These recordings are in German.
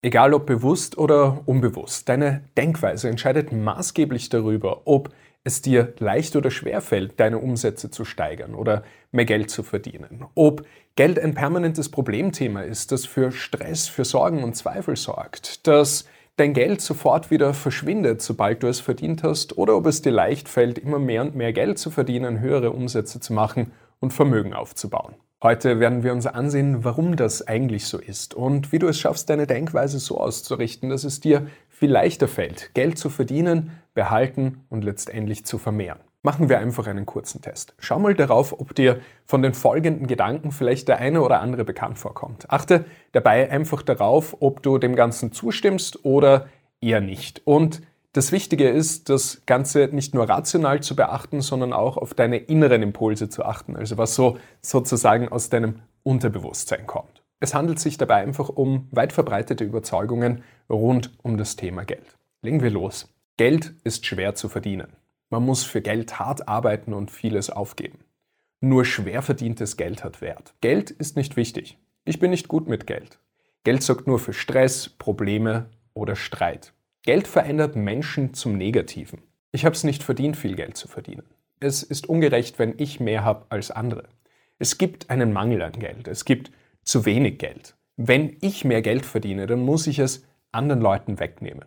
Egal ob bewusst oder unbewusst, deine Denkweise entscheidet maßgeblich darüber, ob es dir leicht oder schwer fällt, deine Umsätze zu steigern oder mehr Geld zu verdienen. Ob Geld ein permanentes Problemthema ist, das für Stress, für Sorgen und Zweifel sorgt, dass dein Geld sofort wieder verschwindet, sobald du es verdient hast, oder ob es dir leicht fällt, immer mehr und mehr Geld zu verdienen, höhere Umsätze zu machen und Vermögen aufzubauen. Heute werden wir uns ansehen, warum das eigentlich so ist und wie du es schaffst, deine Denkweise so auszurichten, dass es dir viel leichter fällt, Geld zu verdienen, behalten und letztendlich zu vermehren. Machen wir einfach einen kurzen Test. Schau mal darauf, ob dir von den folgenden Gedanken vielleicht der eine oder andere bekannt vorkommt. Achte dabei einfach darauf, ob du dem Ganzen zustimmst oder eher nicht. Und das Wichtige ist, das Ganze nicht nur rational zu beachten, sondern auch auf deine inneren Impulse zu achten, also was so sozusagen aus deinem Unterbewusstsein kommt. Es handelt sich dabei einfach um weit verbreitete Überzeugungen rund um das Thema Geld. Legen wir los. Geld ist schwer zu verdienen. Man muss für Geld hart arbeiten und vieles aufgeben. Nur schwer verdientes Geld hat Wert. Geld ist nicht wichtig. Ich bin nicht gut mit Geld. Geld sorgt nur für Stress, Probleme oder Streit. Geld verändert Menschen zum Negativen. Ich habe es nicht verdient, viel Geld zu verdienen. Es ist ungerecht, wenn ich mehr habe als andere. Es gibt einen Mangel an Geld. Es gibt zu wenig Geld. Wenn ich mehr Geld verdiene, dann muss ich es anderen Leuten wegnehmen.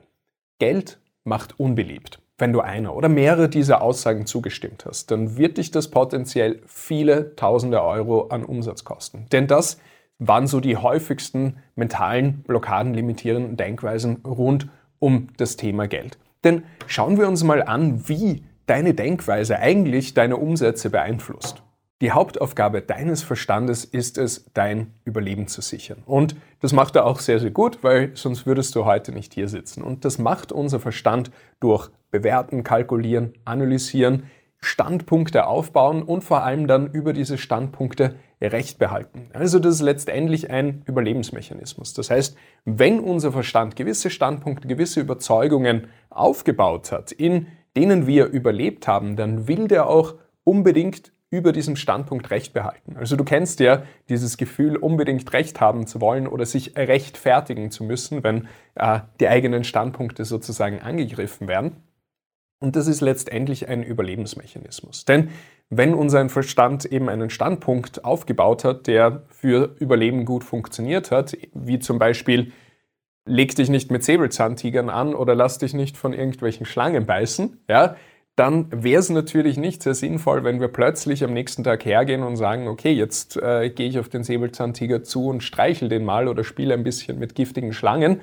Geld macht unbeliebt. Wenn du einer oder mehrere dieser Aussagen zugestimmt hast, dann wird dich das potenziell viele tausende Euro an Umsatz kosten. Denn das waren so die häufigsten mentalen Blockaden, limitierenden Denkweisen rund um um das Thema Geld. Denn schauen wir uns mal an, wie deine Denkweise eigentlich deine Umsätze beeinflusst. Die Hauptaufgabe deines Verstandes ist es, dein Überleben zu sichern. Und das macht er auch sehr, sehr gut, weil sonst würdest du heute nicht hier sitzen. Und das macht unser Verstand durch Bewerten, Kalkulieren, Analysieren, Standpunkte aufbauen und vor allem dann über diese Standpunkte Recht behalten. Also das ist letztendlich ein Überlebensmechanismus. Das heißt, wenn unser Verstand gewisse Standpunkte, gewisse Überzeugungen aufgebaut hat, in denen wir überlebt haben, dann will der auch unbedingt über diesen Standpunkt Recht behalten. Also du kennst ja dieses Gefühl, unbedingt Recht haben zu wollen oder sich rechtfertigen zu müssen, wenn äh, die eigenen Standpunkte sozusagen angegriffen werden. Und das ist letztendlich ein Überlebensmechanismus. Denn wenn unser Verstand eben einen Standpunkt aufgebaut hat, der für Überleben gut funktioniert hat, wie zum Beispiel leg dich nicht mit Säbelzahntigern an oder lass dich nicht von irgendwelchen Schlangen beißen, ja, dann wäre es natürlich nicht sehr sinnvoll, wenn wir plötzlich am nächsten Tag hergehen und sagen, okay, jetzt äh, gehe ich auf den Säbelzahntiger zu und streichel den mal oder spiele ein bisschen mit giftigen Schlangen,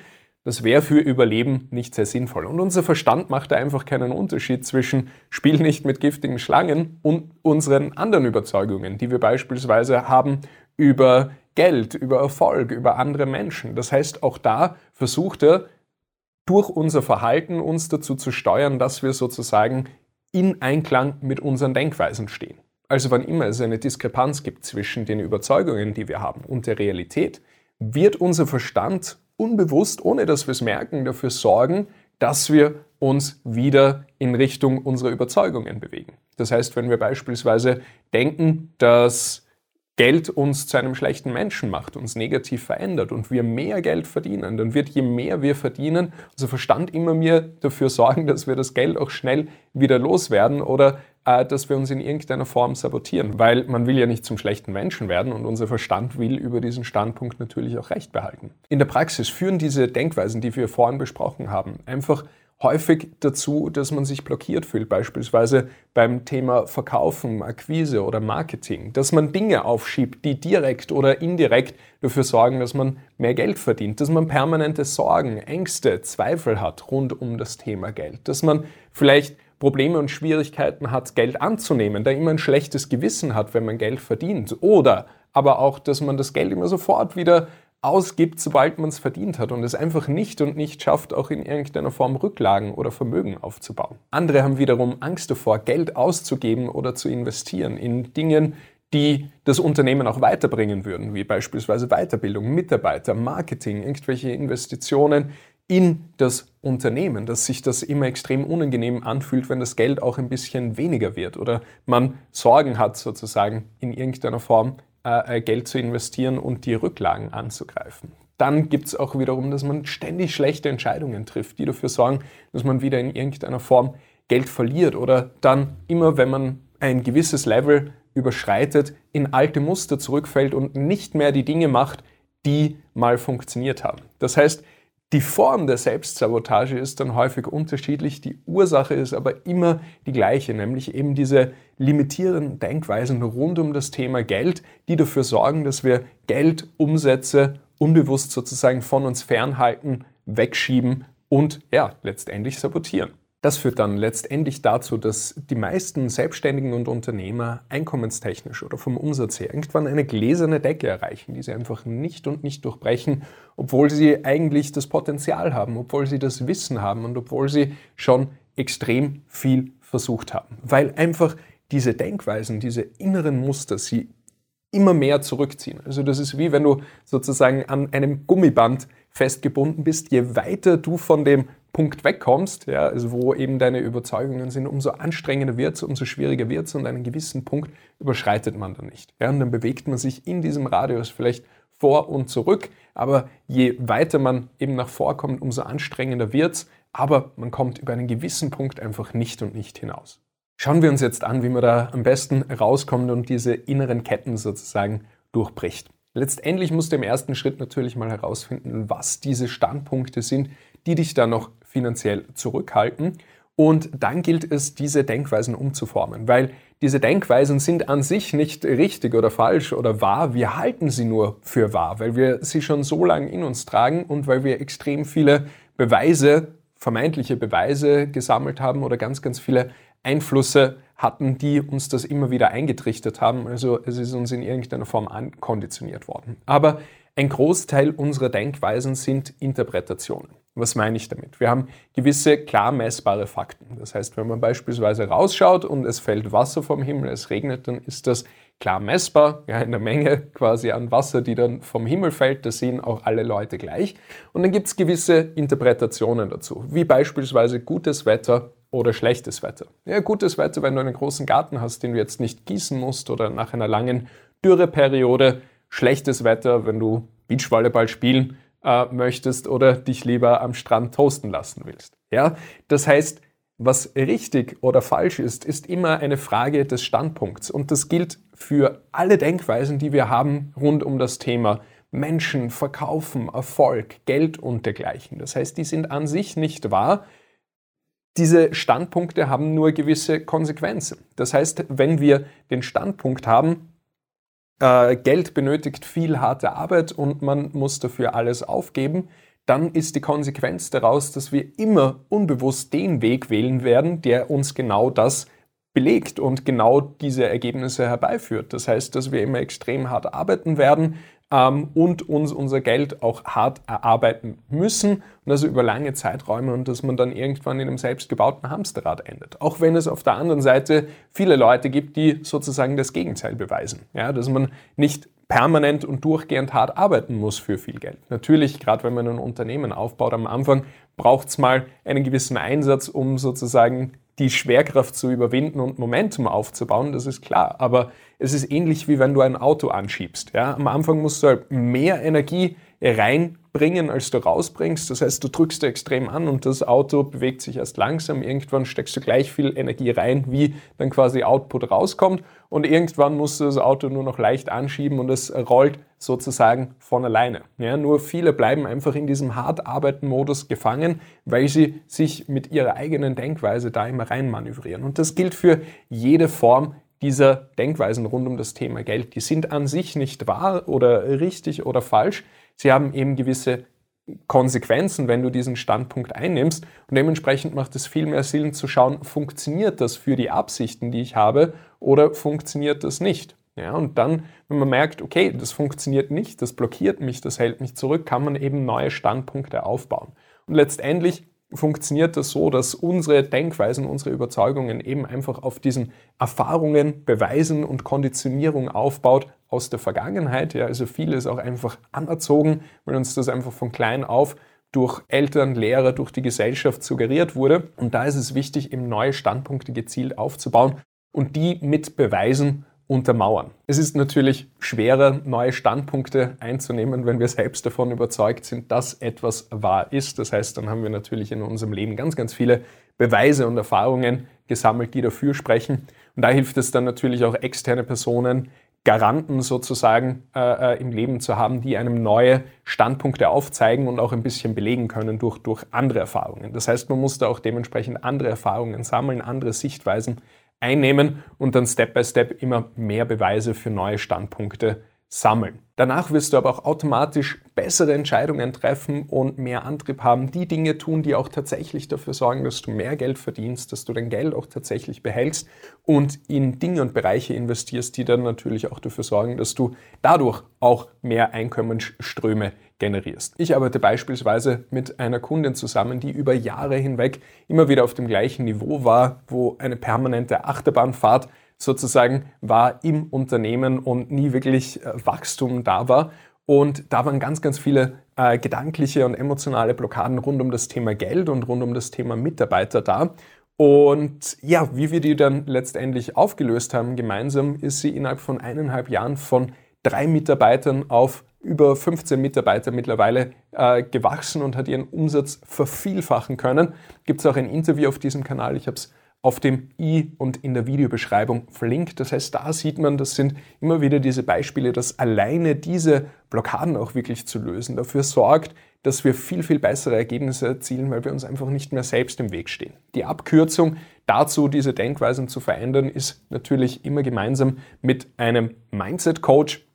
das wäre für Überleben nicht sehr sinnvoll. Und unser Verstand macht da einfach keinen Unterschied zwischen Spiel nicht mit giftigen Schlangen und unseren anderen Überzeugungen, die wir beispielsweise haben über Geld, über Erfolg, über andere Menschen. Das heißt, auch da versucht er durch unser Verhalten uns dazu zu steuern, dass wir sozusagen in Einklang mit unseren Denkweisen stehen. Also wann immer es eine Diskrepanz gibt zwischen den Überzeugungen, die wir haben und der Realität, wird unser Verstand unbewusst, ohne dass wir es merken, dafür sorgen, dass wir uns wieder in Richtung unserer Überzeugungen bewegen. Das heißt, wenn wir beispielsweise denken, dass Geld uns zu einem schlechten Menschen macht, uns negativ verändert und wir mehr Geld verdienen, dann wird je mehr wir verdienen, unser Verstand immer mehr dafür sorgen, dass wir das Geld auch schnell wieder loswerden oder äh, dass wir uns in irgendeiner Form sabotieren, weil man will ja nicht zum schlechten Menschen werden und unser Verstand will über diesen Standpunkt natürlich auch Recht behalten. In der Praxis führen diese Denkweisen, die wir vorhin besprochen haben, einfach häufig dazu, dass man sich blockiert fühlt, beispielsweise beim Thema Verkaufen, Akquise oder Marketing, dass man Dinge aufschiebt, die direkt oder indirekt dafür sorgen, dass man mehr Geld verdient, dass man permanente Sorgen, Ängste, Zweifel hat rund um das Thema Geld, dass man vielleicht Probleme und Schwierigkeiten hat, Geld anzunehmen, da immer ein schlechtes Gewissen hat, wenn man Geld verdient. Oder aber auch, dass man das Geld immer sofort wieder ausgibt, sobald man es verdient hat und es einfach nicht und nicht schafft, auch in irgendeiner Form Rücklagen oder Vermögen aufzubauen. Andere haben wiederum Angst davor, Geld auszugeben oder zu investieren in Dingen, die das Unternehmen auch weiterbringen würden, wie beispielsweise Weiterbildung, Mitarbeiter, Marketing, irgendwelche Investitionen in das Unternehmen, dass sich das immer extrem unangenehm anfühlt, wenn das Geld auch ein bisschen weniger wird oder man Sorgen hat, sozusagen in irgendeiner Form äh, äh, Geld zu investieren und die Rücklagen anzugreifen. Dann gibt es auch wiederum, dass man ständig schlechte Entscheidungen trifft, die dafür sorgen, dass man wieder in irgendeiner Form Geld verliert oder dann immer, wenn man ein gewisses Level überschreitet, in alte Muster zurückfällt und nicht mehr die Dinge macht, die mal funktioniert haben. Das heißt, die Form der Selbstsabotage ist dann häufig unterschiedlich, die Ursache ist aber immer die gleiche, nämlich eben diese limitierenden Denkweisen rund um das Thema Geld, die dafür sorgen, dass wir Geld, Umsätze unbewusst sozusagen von uns fernhalten, wegschieben und ja, letztendlich sabotieren. Das führt dann letztendlich dazu, dass die meisten Selbstständigen und Unternehmer einkommenstechnisch oder vom Umsatz her irgendwann eine gläserne Decke erreichen, die sie einfach nicht und nicht durchbrechen, obwohl sie eigentlich das Potenzial haben, obwohl sie das Wissen haben und obwohl sie schon extrem viel versucht haben. Weil einfach diese Denkweisen, diese inneren Muster sie immer mehr zurückziehen. Also das ist wie wenn du sozusagen an einem Gummiband festgebunden bist. Je weiter du von dem Punkt wegkommst, ja, also wo eben deine Überzeugungen sind, umso anstrengender wird es, umso schwieriger wird es und einen gewissen Punkt überschreitet man dann nicht. Ja, und dann bewegt man sich in diesem Radius vielleicht vor und zurück, aber je weiter man eben nach vorkommt, umso anstrengender wird es, aber man kommt über einen gewissen Punkt einfach nicht und nicht hinaus. Schauen wir uns jetzt an, wie man da am besten rauskommt und diese inneren Ketten sozusagen durchbricht. Letztendlich musst du im ersten Schritt natürlich mal herausfinden, was diese Standpunkte sind, die dich da noch finanziell zurückhalten. Und dann gilt es, diese Denkweisen umzuformen, weil diese Denkweisen sind an sich nicht richtig oder falsch oder wahr. Wir halten sie nur für wahr, weil wir sie schon so lange in uns tragen und weil wir extrem viele Beweise, vermeintliche Beweise gesammelt haben oder ganz, ganz viele Einflüsse hatten, die uns das immer wieder eingetrichtert haben. Also es ist uns in irgendeiner Form ankonditioniert worden. Aber ein Großteil unserer Denkweisen sind Interpretationen. Was meine ich damit? Wir haben gewisse klar messbare Fakten. Das heißt, wenn man beispielsweise rausschaut und es fällt Wasser vom Himmel, es regnet, dann ist das klar messbar, ja, in der Menge quasi an Wasser, die dann vom Himmel fällt, das sehen auch alle Leute gleich. Und dann gibt es gewisse Interpretationen dazu, wie beispielsweise gutes Wetter oder schlechtes Wetter. Ja, gutes Wetter, wenn du einen großen Garten hast, den du jetzt nicht gießen musst oder nach einer langen Dürreperiode. Schlechtes Wetter, wenn du Beachvolleyball spielen äh, möchtest oder dich lieber am Strand toasten lassen willst. Ja, das heißt, was richtig oder falsch ist, ist immer eine Frage des Standpunkts. Und das gilt für alle Denkweisen, die wir haben rund um das Thema Menschen, Verkaufen, Erfolg, Geld und dergleichen. Das heißt, die sind an sich nicht wahr, diese Standpunkte haben nur gewisse Konsequenzen. Das heißt, wenn wir den Standpunkt haben, äh, Geld benötigt viel harte Arbeit und man muss dafür alles aufgeben, dann ist die Konsequenz daraus, dass wir immer unbewusst den Weg wählen werden, der uns genau das belegt und genau diese Ergebnisse herbeiführt. Das heißt, dass wir immer extrem hart arbeiten werden, ähm, und uns unser Geld auch hart erarbeiten müssen und also über lange Zeiträume und dass man dann irgendwann in einem selbstgebauten Hamsterrad endet. Auch wenn es auf der anderen Seite viele Leute gibt, die sozusagen das Gegenteil beweisen. Ja, dass man nicht permanent und durchgehend hart arbeiten muss für viel Geld. Natürlich, gerade wenn man ein Unternehmen aufbaut am Anfang, braucht es mal einen gewissen Einsatz, um sozusagen die Schwerkraft zu überwinden und Momentum aufzubauen, das ist klar. Aber es ist ähnlich wie wenn du ein Auto anschiebst. Ja? Am Anfang musst du halt mehr Energie reinbringen, als du rausbringst. Das heißt, du drückst extrem an und das Auto bewegt sich erst langsam. Irgendwann steckst du gleich viel Energie rein, wie dann quasi Output rauskommt. Und irgendwann musst du das Auto nur noch leicht anschieben und es rollt sozusagen von alleine. Ja, nur viele bleiben einfach in diesem hart arbeiten Modus gefangen, weil sie sich mit ihrer eigenen Denkweise da immer reinmanövrieren. Und das gilt für jede Form dieser Denkweisen rund um das Thema Geld. Die sind an sich nicht wahr oder richtig oder falsch. Sie haben eben gewisse Konsequenzen, wenn du diesen Standpunkt einnimmst. Und dementsprechend macht es viel mehr Sinn zu schauen, funktioniert das für die Absichten, die ich habe, oder funktioniert das nicht? Ja, und dann, wenn man merkt, okay, das funktioniert nicht, das blockiert mich, das hält mich zurück, kann man eben neue Standpunkte aufbauen. Und letztendlich funktioniert das so, dass unsere Denkweisen, unsere Überzeugungen eben einfach auf diesen Erfahrungen, Beweisen und Konditionierung aufbaut aus der Vergangenheit. Ja, also vieles auch einfach anerzogen, weil uns das einfach von klein auf durch Eltern, Lehrer, durch die Gesellschaft suggeriert wurde. Und da ist es wichtig, eben neue Standpunkte gezielt aufzubauen und die mit Beweisen untermauern. Es ist natürlich schwerer, neue Standpunkte einzunehmen, wenn wir selbst davon überzeugt sind, dass etwas wahr ist. Das heißt, dann haben wir natürlich in unserem Leben ganz, ganz viele Beweise und Erfahrungen gesammelt, die dafür sprechen. Und da hilft es dann natürlich auch externe Personen, Garanten sozusagen äh, äh, im Leben zu haben, die einem neue Standpunkte aufzeigen und auch ein bisschen belegen können durch, durch andere Erfahrungen. Das heißt, man muss da auch dementsprechend andere Erfahrungen sammeln, andere Sichtweisen einnehmen und dann Step by Step immer mehr Beweise für neue Standpunkte sammeln. Danach wirst du aber auch automatisch bessere Entscheidungen treffen und mehr Antrieb haben, die Dinge tun, die auch tatsächlich dafür sorgen, dass du mehr Geld verdienst, dass du dein Geld auch tatsächlich behältst und in Dinge und Bereiche investierst, die dann natürlich auch dafür sorgen, dass du dadurch auch mehr Einkommensströme generierst. Ich arbeite beispielsweise mit einer Kundin zusammen, die über Jahre hinweg immer wieder auf dem gleichen Niveau war, wo eine permanente Achterbahnfahrt sozusagen war im Unternehmen und nie wirklich äh, Wachstum da war. Und da waren ganz, ganz viele äh, gedankliche und emotionale Blockaden rund um das Thema Geld und rund um das Thema Mitarbeiter da. Und ja, wie wir die dann letztendlich aufgelöst haben gemeinsam, ist sie innerhalb von eineinhalb Jahren von drei Mitarbeitern auf über 15 Mitarbeiter mittlerweile äh, gewachsen und hat ihren Umsatz vervielfachen können. Gibt es auch ein Interview auf diesem Kanal, ich habe es auf dem i und in der Videobeschreibung verlinkt. Das heißt, da sieht man, das sind immer wieder diese Beispiele, dass alleine diese Blockaden auch wirklich zu lösen dafür sorgt, dass wir viel, viel bessere Ergebnisse erzielen, weil wir uns einfach nicht mehr selbst im Weg stehen. Die Abkürzung dazu, diese Denkweisen zu verändern, ist natürlich immer gemeinsam mit einem Mindset-Coach.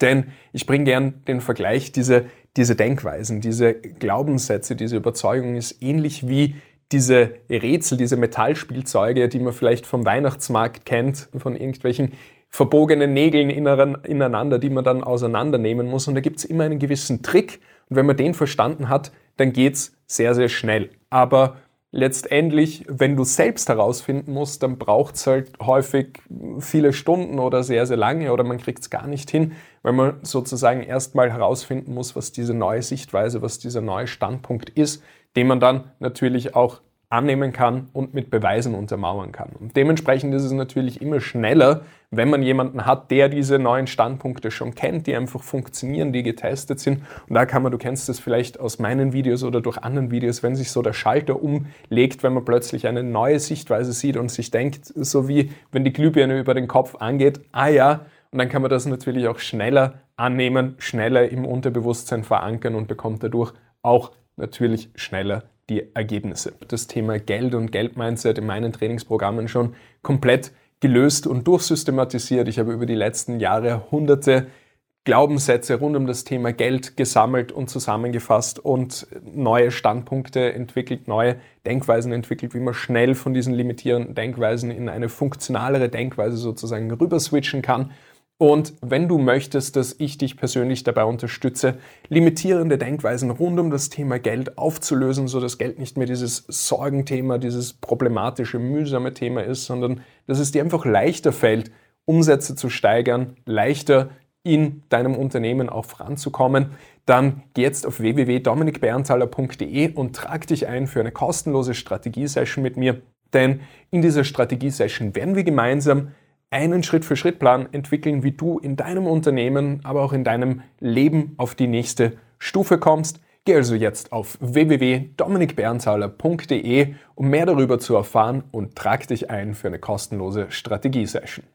Denn ich bringe gern den Vergleich, diese, diese Denkweisen, diese Glaubenssätze, diese Überzeugung ist ähnlich wie diese Rätsel, diese Metallspielzeuge, die man vielleicht vom Weihnachtsmarkt kennt, von irgendwelchen verbogenen Nägeln ineinander, die man dann auseinandernehmen muss. Und da gibt es immer einen gewissen Trick. Und wenn man den verstanden hat, dann geht es sehr, sehr schnell. Aber letztendlich, wenn du selbst herausfinden musst, dann braucht es halt häufig viele Stunden oder sehr, sehr lange oder man kriegt es gar nicht hin, weil man sozusagen erstmal herausfinden muss, was diese neue Sichtweise, was dieser neue Standpunkt ist, den man dann natürlich auch annehmen kann und mit Beweisen untermauern kann. Und dementsprechend ist es natürlich immer schneller, wenn man jemanden hat, der diese neuen Standpunkte schon kennt, die einfach funktionieren, die getestet sind. Und da kann man, du kennst das vielleicht aus meinen Videos oder durch anderen Videos, wenn sich so der Schalter umlegt, wenn man plötzlich eine neue Sichtweise sieht und sich denkt, so wie wenn die Glühbirne über den Kopf angeht, ah ja, und dann kann man das natürlich auch schneller annehmen, schneller im Unterbewusstsein verankern und bekommt dadurch auch natürlich schneller die Ergebnisse. Das Thema Geld und Geldmindset in meinen Trainingsprogrammen schon komplett gelöst und durchsystematisiert. Ich habe über die letzten Jahre hunderte Glaubenssätze rund um das Thema Geld gesammelt und zusammengefasst und neue Standpunkte entwickelt, neue Denkweisen entwickelt, wie man schnell von diesen limitierenden Denkweisen in eine funktionalere Denkweise sozusagen rüber switchen kann und wenn du möchtest, dass ich dich persönlich dabei unterstütze, limitierende Denkweisen rund um das Thema Geld aufzulösen, so dass Geld nicht mehr dieses Sorgenthema, dieses problematische, mühsame Thema ist, sondern dass es dir einfach leichter fällt, Umsätze zu steigern, leichter in deinem Unternehmen auch voranzukommen, dann geh jetzt auf www.dominikberntaler.de und trag dich ein für eine kostenlose Strategiesession mit mir. Denn in dieser Strategiesession werden wir gemeinsam einen Schritt-für-Schritt-Plan entwickeln, wie du in deinem Unternehmen, aber auch in deinem Leben auf die nächste Stufe kommst. Geh also jetzt auf www.dominikberntaler.de, um mehr darüber zu erfahren und trag dich ein für eine kostenlose Strategiesession.